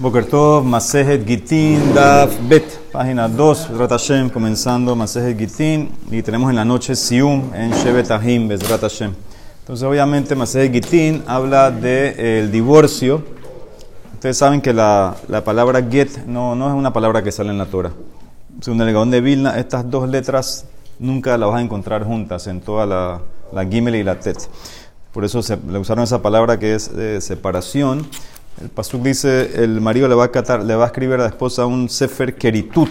Boker Tov, Masejet Gitin, Daf Bet, página 2, Hashem, comenzando Masejet Gitin, y tenemos en la noche Sium en Shevet Ahim, Bezrat Hashem. Entonces, obviamente, Masejet Gitin habla del de, divorcio. Ustedes saben que la, la, palabra Get no, no es una palabra que sale en la Torah. Según el Gaón de Vilna, estas dos letras nunca las vas a encontrar juntas en toda la, la Gimel y la Tet. Por eso se, le usaron esa palabra que es de separación. El pasuk dice, el marido le va a, le va a escribir a la esposa un sefer keritut,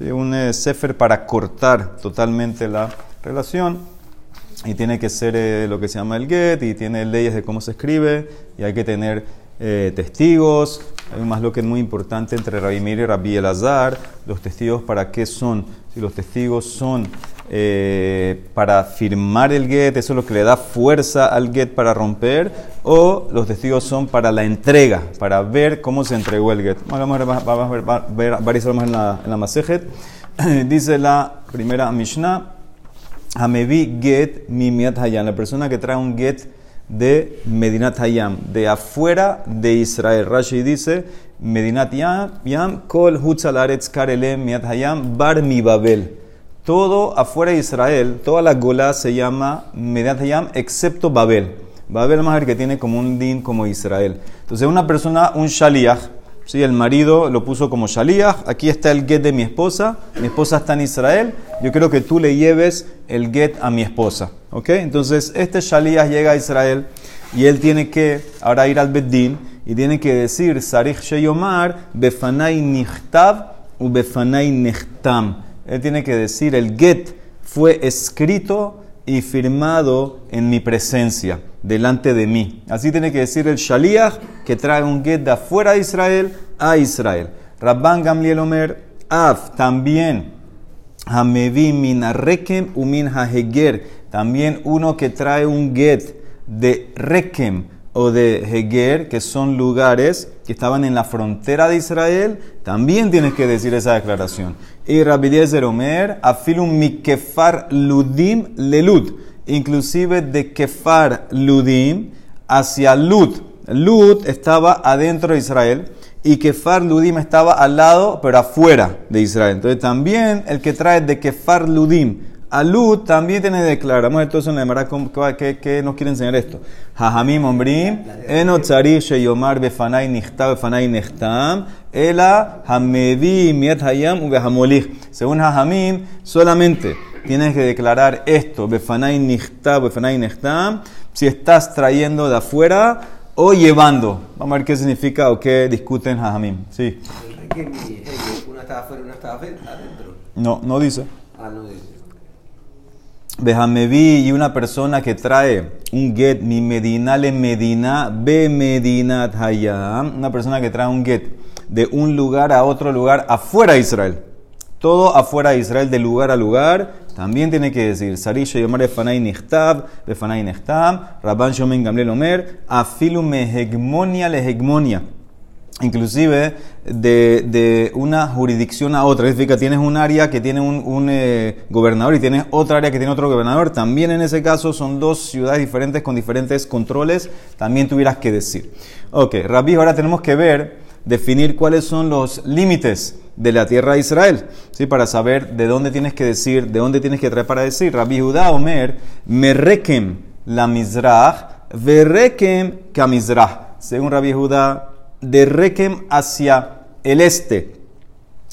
un eh, sefer para cortar totalmente la relación. Y tiene que ser eh, lo que se llama el get, y tiene leyes de cómo se escribe, y hay que tener eh, testigos. Hay más lo que es muy importante entre Rabbi y Rabbi Elazar. Los testigos, ¿para qué son? Si los testigos son eh, para firmar el get, eso es lo que le da fuerza al get para romper, o los testigos son para la entrega, para ver cómo se entregó el get. Vamos a ver, varias formas en la, en la Masejet. Dice la primera Mishnah, Hamevi get mimiat hayam, la persona que trae un get de Medinat Hayam, de afuera de Israel. Rashi dice, Medinat Yam, kol hutzalaretz karelem miat hayam bar mi Babel todo afuera de Israel, toda la Gola se llama Mediat Hayam, excepto Babel. Babel más el que tiene como un din como Israel. Entonces, una persona, un shaliach, ¿sí? el marido lo puso como shaliach, aquí está el get de mi esposa, mi esposa está en Israel, yo quiero que tú le lleves el get a mi esposa. ¿ok? Entonces, este shaliach llega a Israel y él tiene que ahora ir al Beddin y tiene que decir, Sarich Sheyomar, Befanai Nichtav u Befanai Nechtam él tiene que decir, el get fue escrito y firmado en mi presencia, delante de mí. Así tiene que decir el shaliach que trae un get de afuera de Israel a Israel. Rabban Gamliel Omer, Af, también, Hamevi min rekem umin haheger, también uno que trae un get de rekem o de Heger, que son lugares que estaban en la frontera de Israel, también tienes que decir esa declaración. Y Rabbi afilum mikefar ludim lelud, inclusive de kefar ludim hacia lud. Lud estaba adentro de Israel y kefar ludim estaba al lado, pero afuera de Israel. Entonces también el que trae de kefar ludim Alud también tiene todo eso en la ¿qué, ¿qué, nos quiere enseñar esto? Jajamim ombrim, eno tzari sheyomar befanai nichta befanai nechtam, ela hamevi miet hayam ubehamolich. Según Jajamim, solamente tienes que declarar esto, befanai nichta befanai nechtam, si estás trayendo de afuera o llevando. Vamos a ver qué significa o qué discuten Jajamim. Sí. ¿Una estaba afuera y una estaba adentro? No, no dice. Ah, no dice. Bejamevi y una persona que trae un get, mi medina le medina, be medina hayam, una persona que trae un get de un lugar a otro lugar afuera de Israel. Todo afuera de Israel, de lugar a lugar, también tiene que decir, Sarisha Yomar Efanai Nichtab, Befanai Nechtam, Rabban Shomen Gamliel Omer, Afilu Mehegmonia Lehegmonia inclusive de, de, una jurisdicción a otra. Es decir, que tienes un área que tiene un, un eh, gobernador y tienes otra área que tiene otro gobernador. También en ese caso son dos ciudades diferentes con diferentes controles. También tuvieras que decir. Ok, Rabbi, ahora tenemos que ver, definir cuáles son los límites de la tierra de Israel, ¿sí? para saber de dónde tienes que decir, de dónde tienes que traer para decir. Rabbi Judá Omer, Merrekem la Mizrach, Verrekem Kamizrach. Según Rabbi Judá, de Rekem hacia el este,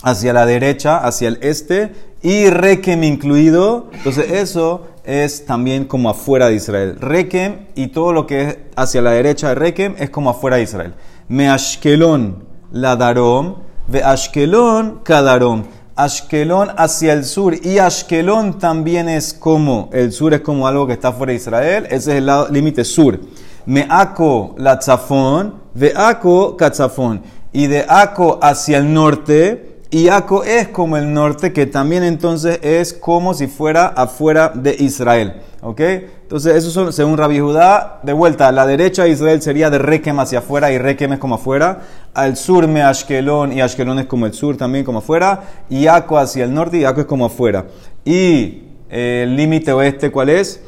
hacia la derecha, hacia el este, y Rekem incluido. Entonces eso es también como afuera de Israel. Rekem y todo lo que es hacia la derecha de Rekem es como afuera de Israel. Me Ashkelon la Darom, ve Ashkelon Kadarom. Ashkelon hacia el sur y Ashkelon también es como, el sur es como algo que está fuera de Israel, ese es el límite sur. Meaco la Tzafón, de Aco Katzafón. Y de Aco hacia el norte, y Aco es como el norte, que también entonces es como si fuera afuera de Israel. ¿Ok? Entonces, eso son, según Rabbi Judá, de vuelta, a la derecha de Israel sería de Rekem hacia afuera y Rekem es como afuera. Al sur me Ashkelon y Ashkelon es como el sur también como afuera. Y Aco hacia el norte y Aco es como afuera. Y eh, el límite oeste, ¿cuál es?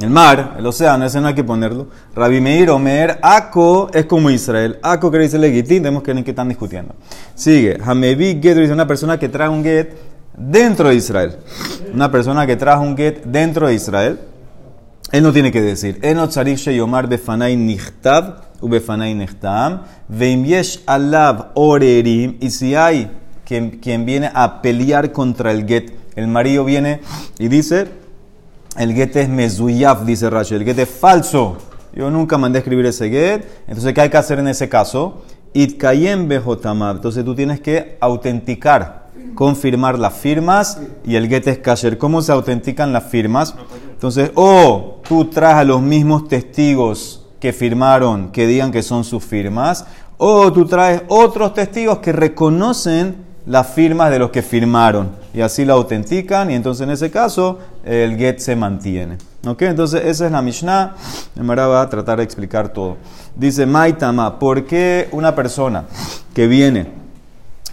El mar, el océano, ese no hay que ponerlo. Rabbi Meir Omer, Ako es como Israel. Ako quiere decir legitín, tenemos que están discutiendo. Sigue, Hamevi Get dice una persona que trae un get dentro de Israel. Una persona que trae un get dentro de Israel. Él no tiene que decir. Enot Tzarich Yomar Befanai Nichtab u Befanai Nechtam. Veim Yesh Alav Orerim. Y si hay quien, quien viene a pelear contra el get, el marido viene y dice el get es mezuyaf, dice Rashi. El get es falso. Yo nunca mandé a escribir ese get. Entonces, ¿qué hay que hacer en ese caso? Itkayem bejotamab. Entonces, tú tienes que autenticar, confirmar las firmas y el get es kasher. ¿Cómo se autentican las firmas? Entonces, o tú traes a los mismos testigos que firmaron, que digan que son sus firmas, o tú traes otros testigos que reconocen las firmas de los que firmaron y así la autentican y entonces en ese caso el get se mantiene. ¿Ok? Entonces esa es la Mishnah. Mara va a tratar de explicar todo. Dice Maitama, ¿por qué una persona que viene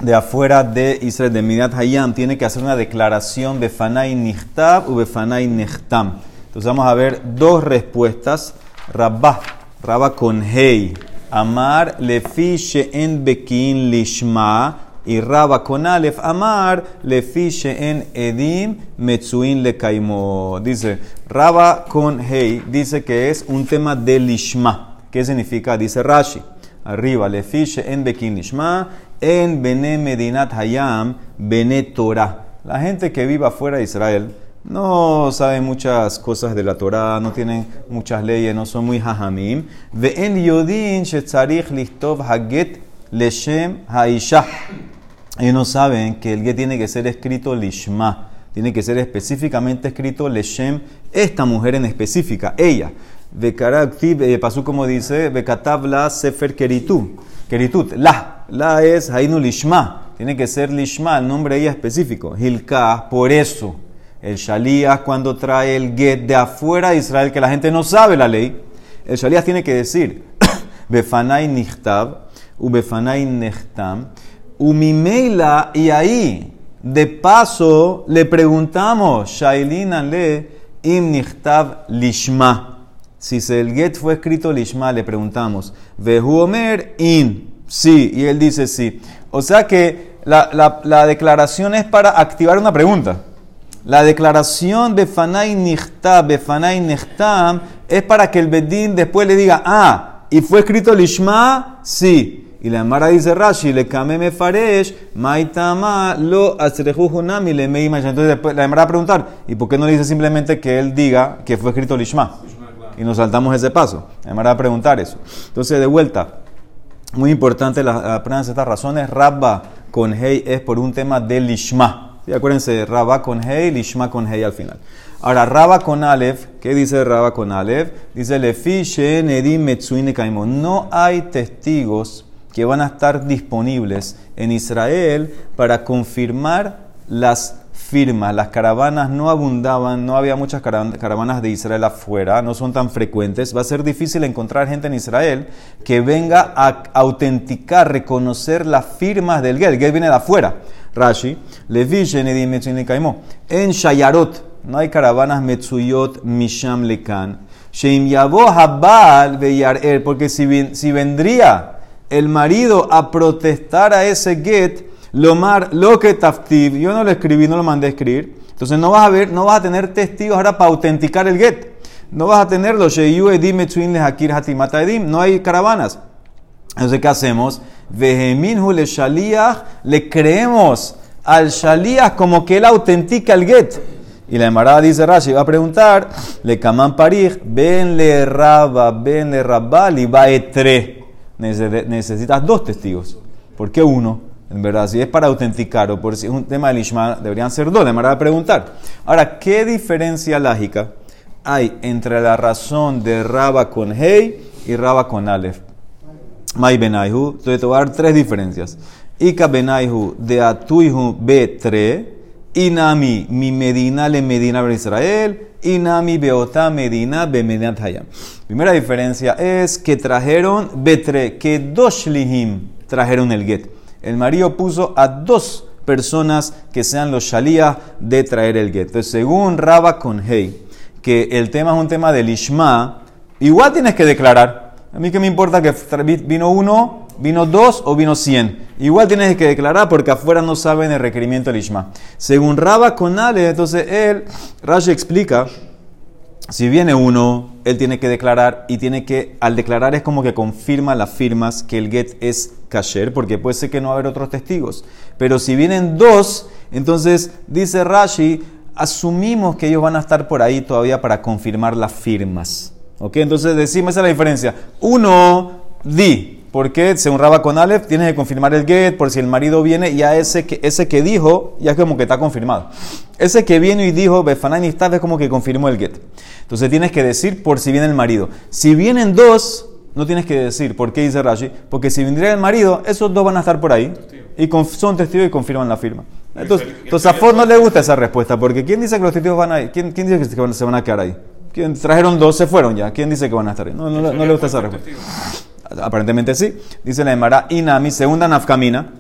de afuera de Israel, de Midat Hayam, tiene que hacer una declaración de Fanai Nichtab u? Entonces vamos a ver dos respuestas. Rabba, Rabba con Hei. Amar lefi en bekin lishma y Raba con Aleph Amar le fiche en Edim Metzuin le Kaimo. Dice Raba con Hei, dice que es un tema de Lishma. ¿Qué significa? Dice Rashi. Arriba, le fiche en Bekin Lishma, en Bene Medinat Hayam, Bene Torah. La gente que vive afuera de Israel no sabe muchas cosas de la Torah, no tienen muchas leyes, no son muy hajamim. Ve en Yodin Shetzarich Lichtov Haget Leshem Haisha. Ellos no saben que el get tiene que ser escrito lishma, tiene que ser específicamente escrito leshem, esta mujer en específica, ella. Eh, pasó como dice, Bekatabla sefer keritut, keritut, la, la es hainu lishma, tiene que ser lishma, el nombre de ella específico. Hilka, por eso, el shalías cuando trae el get de afuera de Israel, que la gente no sabe la ley, el shalías tiene que decir, befanai nichtab, u befanai nechtam, Umimeila, y ahí, de paso, le preguntamos, Shailina le im lishma. Si el get fue escrito lishma, le preguntamos, Vehu omer in. Sí, y él dice sí. O sea que la, la, declaración es para activar una pregunta. La declaración de Fanay Nichtab, Befanay Nechtam, es para que el Bedín después le diga, ah, ¿y fue escrito Lishma? Sí. Y la Mara dice Rashi, le kame me faresh, maitama lo hunami le meima. Entonces la Mara va a preguntar, ¿y por qué no le dice simplemente que él diga que fue escrito Lishma? Y nos saltamos ese paso. La Mara va a preguntar eso. Entonces, de vuelta, muy importante la aprendan estas razones. Rabba con Hei es por un tema de Lishma. ¿Sí? Acuérdense, Rabba con Hei, Lishma con Hei al final. Ahora, Rabba con Aleph, ¿qué dice Rabba con Aleph? Dice, Lefi Shen Edim Metsuine No hay testigos que van a estar disponibles en Israel para confirmar las firmas. Las caravanas no abundaban, no había muchas caravanas de Israel afuera, no son tan frecuentes. Va a ser difícil encontrar gente en Israel que venga a autenticar, reconocer las firmas del Gel. El Gel viene de afuera. Rashi, Levi, en Shayarot, no hay caravanas Metsuyot, Misham Lekan. Sheim Yabo Habal porque si, si vendría el marido a protestar a ese get, lomar lo que taftiv, yo no lo escribí, no lo mandé a escribir, entonces no vas a ver, no vas a tener testigos ahora para autenticar el get. No vas a tenerlo. No hay caravanas. Entonces, ¿qué hacemos? le le creemos al shaliach como que él autentica el get. Y la emarada dice Rashi, va a preguntar, le kaman parij, ben le raba, ben le rabali, va etre necesitas dos testigos. ¿Por qué uno? En verdad, si es para autenticar o por si es un tema de Lishma, deberían ser dos. Le a preguntar. Ahora, ¿qué diferencia lógica hay entre la razón de Raba con Hei y Raba con Aleph? Mai Benaihu. Entonces, te voy a dar tres diferencias. Ika Benaihu de Atuihu B3. Inami, mi Medina le Medina de Israel. Inami Beota Medina Bemediat Hayam. Primera diferencia es que trajeron Betre, que dos Shlihim trajeron el get. El marido puso a dos personas que sean los Shalías de traer el get. Entonces, según Raba con Hei, que el tema es un tema del Ishma, igual tienes que declarar. A mí que me importa que vino uno, vino dos o vino cien. Igual tienes que declarar porque afuera no saben el requerimiento del Ishma. Según Raba Conale, entonces él, Rashi explica, si viene uno, él tiene que declarar y tiene que, al declarar es como que confirma las firmas que el get es kasher, porque puede ser que no va a haber otros testigos. Pero si vienen dos, entonces dice Rashi, asumimos que ellos van a estar por ahí todavía para confirmar las firmas. ¿Ok? Entonces decimos, esa es la diferencia. Uno, di. Porque según Raba con Aleph, tienes que confirmar el get, por si el marido viene, ya ese que, ese que dijo, ya es como que está confirmado. Ese que viene y dijo, Befanani está, es como que confirmó el get. Entonces tienes que decir por si viene el marido. Si vienen dos, no tienes que decir por qué dice Rashi, porque si vendría el marido, esos dos van a estar por ahí y son testigos y confirman la firma. Entonces, entonces a Ford no le gusta esa respuesta, porque ¿quién dice que los testigos van a ir? ¿Quién, quién dice que se van a quedar ahí? ¿Quién, trajeron dos, se fueron ya. ¿Quién dice que van a estar ahí? No, no, no le gusta esa respuesta. Aparentemente sí. Dice la Emara, Inami, segunda nafkamina,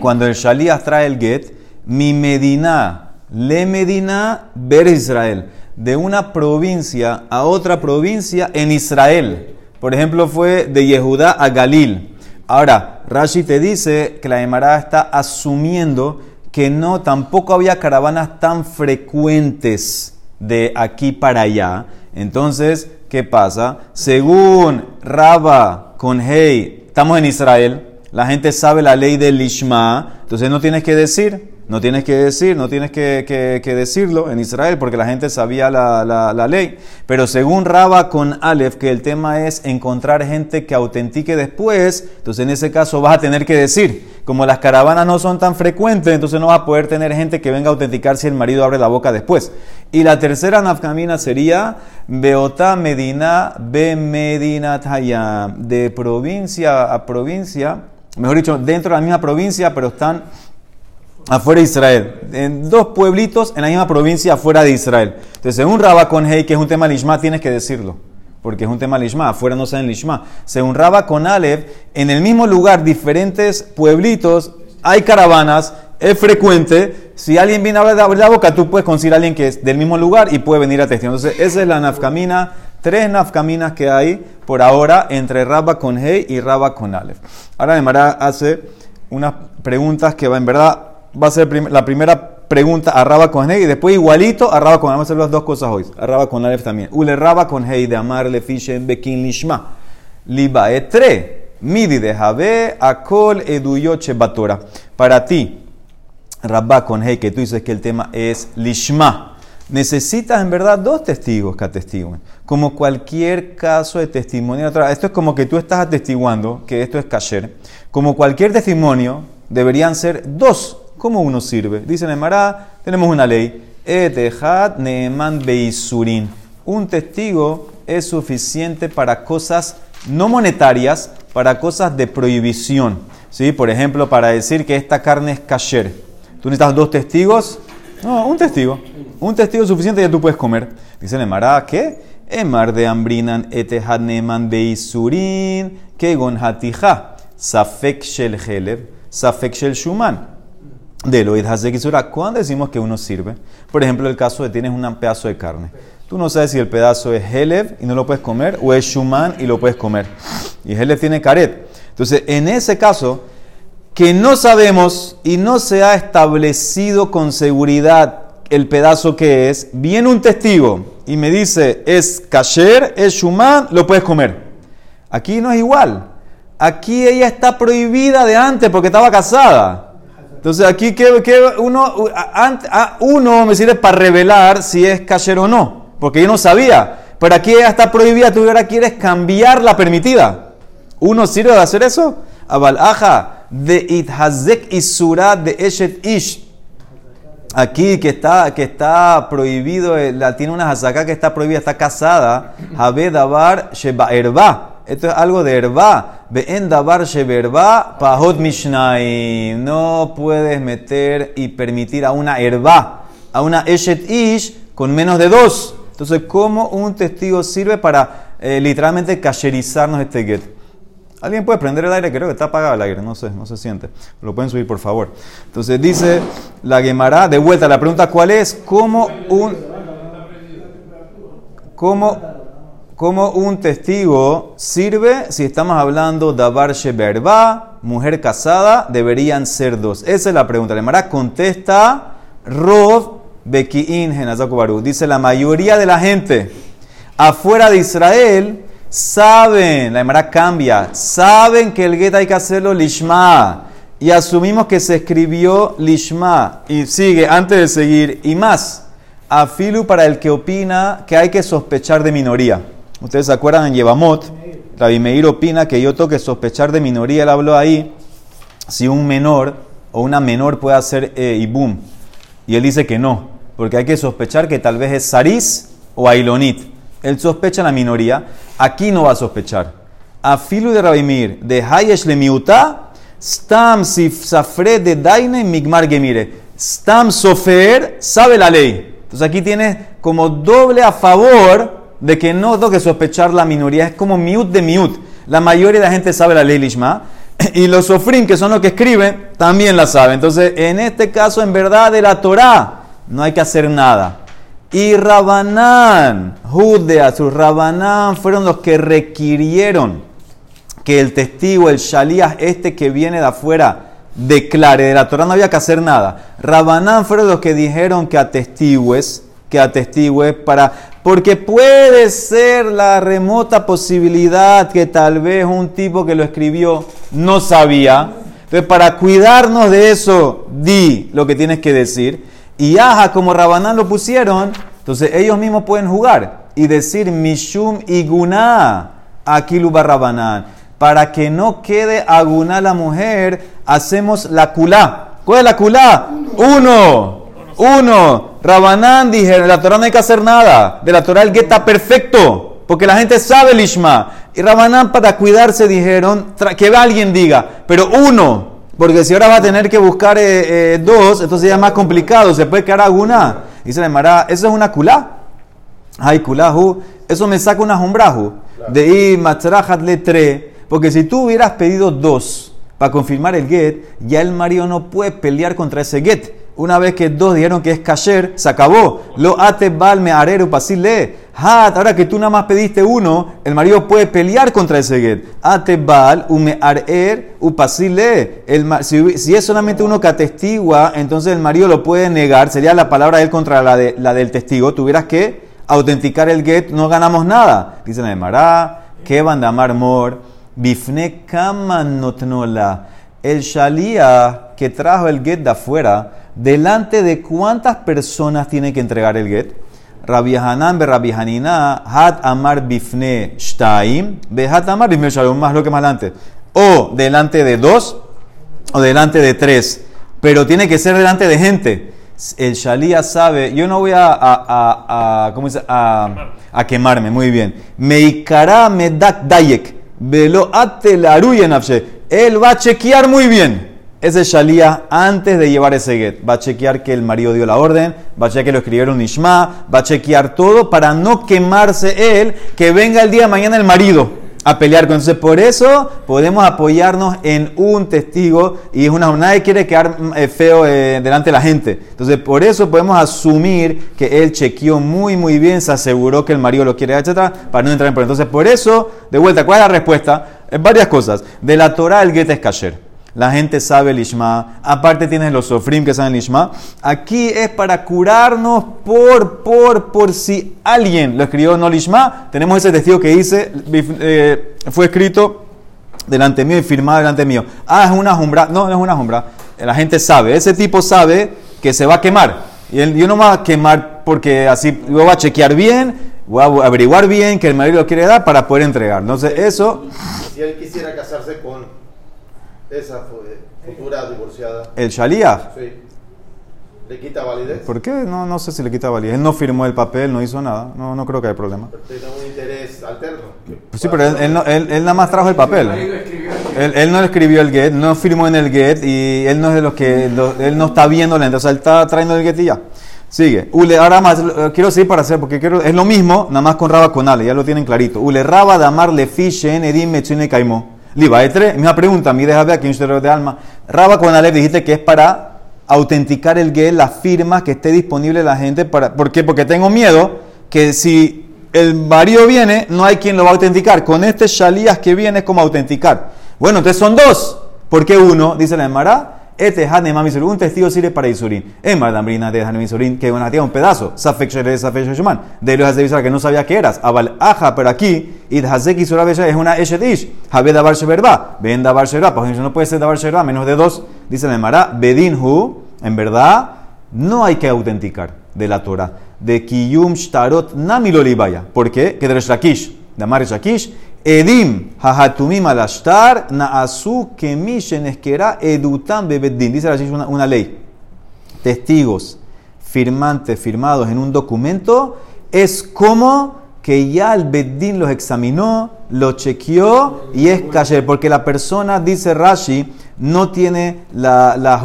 cuando el Shalías trae el get, mi Medina, le Medina, ver Israel, de una provincia a otra provincia en Israel. Por ejemplo, fue de Yehudá a Galil. Ahora, Rashi te dice que la Emara está asumiendo que no, tampoco había caravanas tan frecuentes de aquí para allá. Entonces, ¿qué pasa? Según Raba con Hey, estamos en Israel, la gente sabe la ley del Lishma, entonces no tienes que decir, no tienes que decir, no tienes que, decirlo en Israel porque la gente sabía la, ley. Pero según Raba con Aleph, que el tema es encontrar gente que autentique después, entonces en ese caso vas a tener que decir, como las caravanas no son tan frecuentes, entonces no vas a poder tener gente que venga a autenticar si el marido abre la boca después. Y la tercera nafkamina sería Beota Medina Be Medina Tayam, de provincia a provincia, mejor dicho, dentro de la misma provincia, pero están afuera de Israel. En dos pueblitos en la misma provincia afuera de Israel. Entonces, según Rabba con Hey, que es un tema lishma, tienes que decirlo. Porque es un tema lishma, afuera no saben lishma. Según Rabba con Aleph, en el mismo lugar, diferentes pueblitos, hay caravanas, es frecuente. Si alguien viene a hablar de la boca, tú puedes conseguir a alguien que es del mismo lugar y puede venir a testimoniar. Entonces, esa es la nafkamina, tres nafkaminas que hay por ahora entre Rabba con Hey y Rabba con Aleph. Ahora Mara hace unas preguntas que va en verdad va a ser la primera pregunta a con Hey y después igualito a Raba con Vamos a hacer las dos cosas hoy. A con Alef también. Ule Raba con Hey de Amar le Fishen Bekin Lishma. Liba etre. Midi de Jabe Akol Eduyoche Batora. Para ti, Rabba con Hey, que tú dices que el tema es Lishma. Necesitas en verdad dos testigos que atestiguen. Como cualquier caso de testimonio. Esto es como que tú estás atestiguando que esto es kasher. Como cualquier testimonio, deberían ser dos ¿Cómo uno sirve? Dice en tenemos una ley. Etehad neeman beisurin. Un testigo es suficiente para cosas no monetarias, para cosas de prohibición. ¿Sí? Por ejemplo, para decir que esta carne es kasher. ¿Tú necesitas dos testigos? No, un testigo. Un testigo suficiente ya tú puedes comer. Dice en ¿qué? Emar de ambrinan etehad neeman beisurin. Kegon hatija. Safek shel. Safek shel shuman de Eloid Kisura. ¿Cuándo decimos que uno sirve? Por ejemplo, el caso de tienes un pedazo de carne. Tú no sabes si el pedazo es Helev y no lo puedes comer o es Shuman y lo puedes comer. Y Helev tiene caret. Entonces, en ese caso, que no sabemos y no se ha establecido con seguridad el pedazo que es, viene un testigo y me dice, es kasher, es shuman, lo puedes comer. Aquí no es igual. Aquí ella está prohibida de antes porque estaba casada. Entonces aquí que, uno, uno me sirve para revelar si es kasher o no, porque yo no sabía. Pero aquí ya está prohibida, tú ahora quieres cambiar la permitida. ¿Uno sirve de hacer eso? Abalaja de ithazek isura de eshet ish. Aquí que está, que está prohibido, eh, la, tiene una hazaká que está prohibida, está casada. Dabar sheba erba. Esto es algo de herba. en davar sheberba pahot mishnai. No puedes meter y permitir a una herba, a una eshet ish con menos de dos. Entonces, ¿cómo un testigo sirve para eh, literalmente cacherizarnos este get? ¿Alguien puede prender el aire? Creo que está apagado el aire, no sé, no se siente. Lo pueden subir, por favor. Entonces dice la Gemara, de vuelta, la pregunta cuál es, ¿cómo un... ¿Cómo, cómo un testigo sirve si estamos hablando de Abar Sheberba, mujer casada, deberían ser dos? Esa es la pregunta. La Mara contesta Rov Beki'in Genazaku Dice la mayoría de la gente afuera de Israel saben, la Emara cambia, saben que el get hay que hacerlo lishma. Y asumimos que se escribió lishma. Y sigue, antes de seguir, y más, afilu para el que opina que hay que sospechar de minoría. Ustedes se acuerdan en Yevamot, Rabbi Meir opina que yo tengo que sospechar de minoría. Él habló ahí si un menor o una menor puede hacer eh, ibum. Y él dice que no, porque hay que sospechar que tal vez es Saris o Ailonit. Él sospecha la minoría. Aquí no va a sospechar. A filu de Rabimir, de Hayesh le miuta, Stam safre de Daine migmar gemire. Stam sofer sabe la ley. Entonces aquí tiene como doble a favor de que no tengo que sospechar la minoría. Es como miut de miut. La mayoría de la gente sabe la ley lishma. Y los sofrim, que son los que escriben, también la saben. Entonces, en este caso, en verdad, de la Torah, no hay que hacer nada. Y Rabanán, Judea, sus Rabanán fueron los que requirieron que el testigo, el Shalías, este que viene de afuera, declare. De la Torah no había que hacer nada. Rabanán fueron los que dijeron que atestigües, que atestigües para. Porque puede ser la remota posibilidad que tal vez un tipo que lo escribió no sabía. Entonces, para cuidarnos de eso, di lo que tienes que decir. Y Aja, como Rabanán lo pusieron, entonces ellos mismos pueden jugar y decir Mishum Iguna Akilu Rabanán. Para que no quede aguná la mujer, hacemos la culá. ¿Cuál es la culá? Uno. Uno. Rabanán dije, de la Torah no hay que hacer nada. De la Torah el get está perfecto. Porque la gente sabe el Ishma. Y Rabanán para cuidarse dijeron, que alguien diga, pero uno. Porque si ahora va a tener que buscar eh, eh, dos, entonces ya es más complicado, se puede quedar alguna. Dice la Mara, eso es una culá. Ay, culahu, eso me saca una jumbraju. De ir matzrahat le tre. Porque si tú hubieras pedido dos para confirmar el get, ya el marido no puede pelear contra ese get. Una vez que dos dijeron que es kasher, se acabó. Lo ate bal me areru pasile. Hat, ahora que tú nada más pediste uno, el marido puede pelear contra ese get. Ate bal ume arer upasile. Si, si es solamente uno que atestigua, entonces el marido lo puede negar. Sería la palabra de él contra la, de, la del testigo. Tuvieras que autenticar el get, no ganamos nada. Dice la Mará, que van a amar mor, bifne kaman notnola. El shalía que trajo el get de afuera delante de cuántas personas tiene que entregar el get. Rabbi Hanan be Rabbi Hanina, hat amar bifne shtaim, be hat amar bifne shalom, más lo que más adelante. O delante de dos, o delante de tres. Pero tiene que ser delante de gente. El Shalía sabe, yo no voy a, a, a, ¿cómo a, a quemarme, muy bien. Meikara medak dayek, velo ate la Él va a chequear muy bien ese Shalía antes de llevar ese get. Va a chequear que el marido dio la orden, va a chequear que lo escribieron Ishma, va a chequear todo para no quemarse él, que venga el día de mañana el marido a pelear con Entonces, por eso podemos apoyarnos en un testigo y es una nadie quiere quedar eh, feo eh, delante de la gente. Entonces, por eso podemos asumir que él chequeó muy, muy bien, se aseguró que el marido lo quiere, etcétera, para no entrar en problema. Entonces, por eso, de vuelta, ¿cuál es la respuesta? En varias cosas. De la Torah, el get es kasher la gente sabe el Ishma, aparte tienes los sofrim que saben el Ishma. Aquí es para curarnos por, por, por si alguien lo escribió no el Ishma. Tenemos ese testigo que dice, eh, fue escrito delante mío y firmado delante mío. Ah, es una jumbra. No, no es una jumbra. La gente sabe, ese tipo sabe que se va a quemar. Y él, yo no me voy a quemar porque así yo voy a chequear bien, voy a averiguar bien que el marido lo quiere dar para poder entregar. Entonces, eso. Si él quisiera casarse con esa futura divorciada. ¿El Shalía? Sí. ¿Le quita validez? ¿Por qué? No, no sé si le quita validez. Él no firmó el papel, no hizo nada. No, no creo que haya problema. Pero tiene un interés alterno. Pues sí, pero él, él, no, él, él, nada más trajo el papel. Él, él, no escribió el get, no firmó en el get y él no es de los que. él no está viendo la entonces él está trayendo el get y ya. Sigue. Ule, ahora más, eh, quiero seguir para hacer, porque quiero, es lo mismo, nada más con Raba con Ale, ya lo tienen clarito. Ule Raba damar le fishen edim mechine caimó. Liba Etre, misma pregunta, mi deja ver aquí un de alma. Raba con Alef dijiste que es para autenticar el get, la firma que esté disponible la gente. Para, ¿Por qué? Porque tengo miedo que si el marido viene, no hay quien lo va a autenticar. Con este shalías que viene es como autenticar. Bueno, entonces son dos. ¿Por qué uno? Dice la Emara. Este Hanema Misurin, un testigo sirve para Isurin. En Mardambrina de Hanema Misurin, que una tía un pedazo. Safek Shere, Safek Sheshuman. De los de que no sabía que eras. Aja, pero aquí, Id Hazek Isura es una Eshetish. Habe Dabar Sheberba. Ven Dabar Sheberba. Pues no puede ser Dabar Sheberba, menos de dos. Dice la Emara. Bedinhu, en verdad, no hay que autenticar de la Torah. De Kiyum Shtarot Namilolibaya. ¿Por qué? Que de Reshakish. De Amar Reshakish. Edim, hahatumim alashtar, naasu kemishen esquera edutam bebeddin. Dice la una, una ley. Testigos firmantes firmados en un documento es como que ya el Beddin los examinó, lo chequeó y es cayer. Porque la persona, dice Rashi, no tiene la, la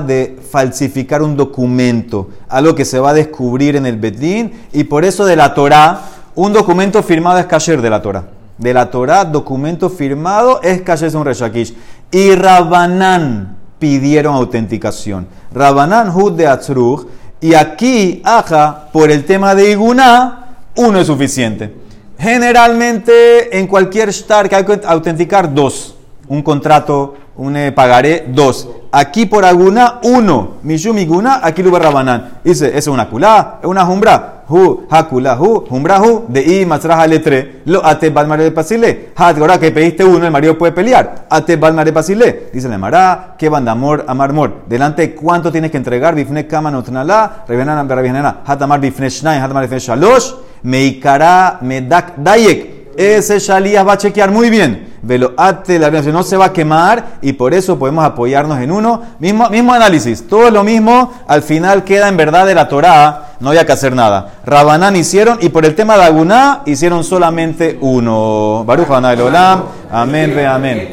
de falsificar un documento, algo que se va a descubrir en el Beddin. Y por eso de la Torah, un documento firmado es cayer de la Torah de la Torah, documento firmado, es Kashes un Reshakish. Y Rabanán pidieron autenticación. Rabanán Hud de Atzruch. Y aquí, Aja, por el tema de Iguná, uno es suficiente. Generalmente, en cualquier star que hay que autenticar, dos. Un contrato, un eh, pagaré, dos. Aquí por alguna, uno. Mishum Iguna, aquí lo Rabanán. Dice, ¿es una culá? ¿Es una jumbra? hu hakulahu humbrahu de i masraja letre lo ate balmare de pasile hat ahora que pediste uno el marido puede pelear ate balmare pasile dice la mara que banda amor amar mor delante cuánto tienes que entregar bifne kama notnala revenana berabihanana hat amar bifne shnai hat amar bifne shalosh meikara medak dayek ese shalías va a chequear muy bien. Velo ate la no se va a quemar y por eso podemos apoyarnos en uno. Mismo, mismo análisis, todo lo mismo, al final queda en verdad de la Torah, no había que hacer nada. Rabanán hicieron y por el tema de Aguná hicieron solamente uno. Baruch Olam, amén, ve amén.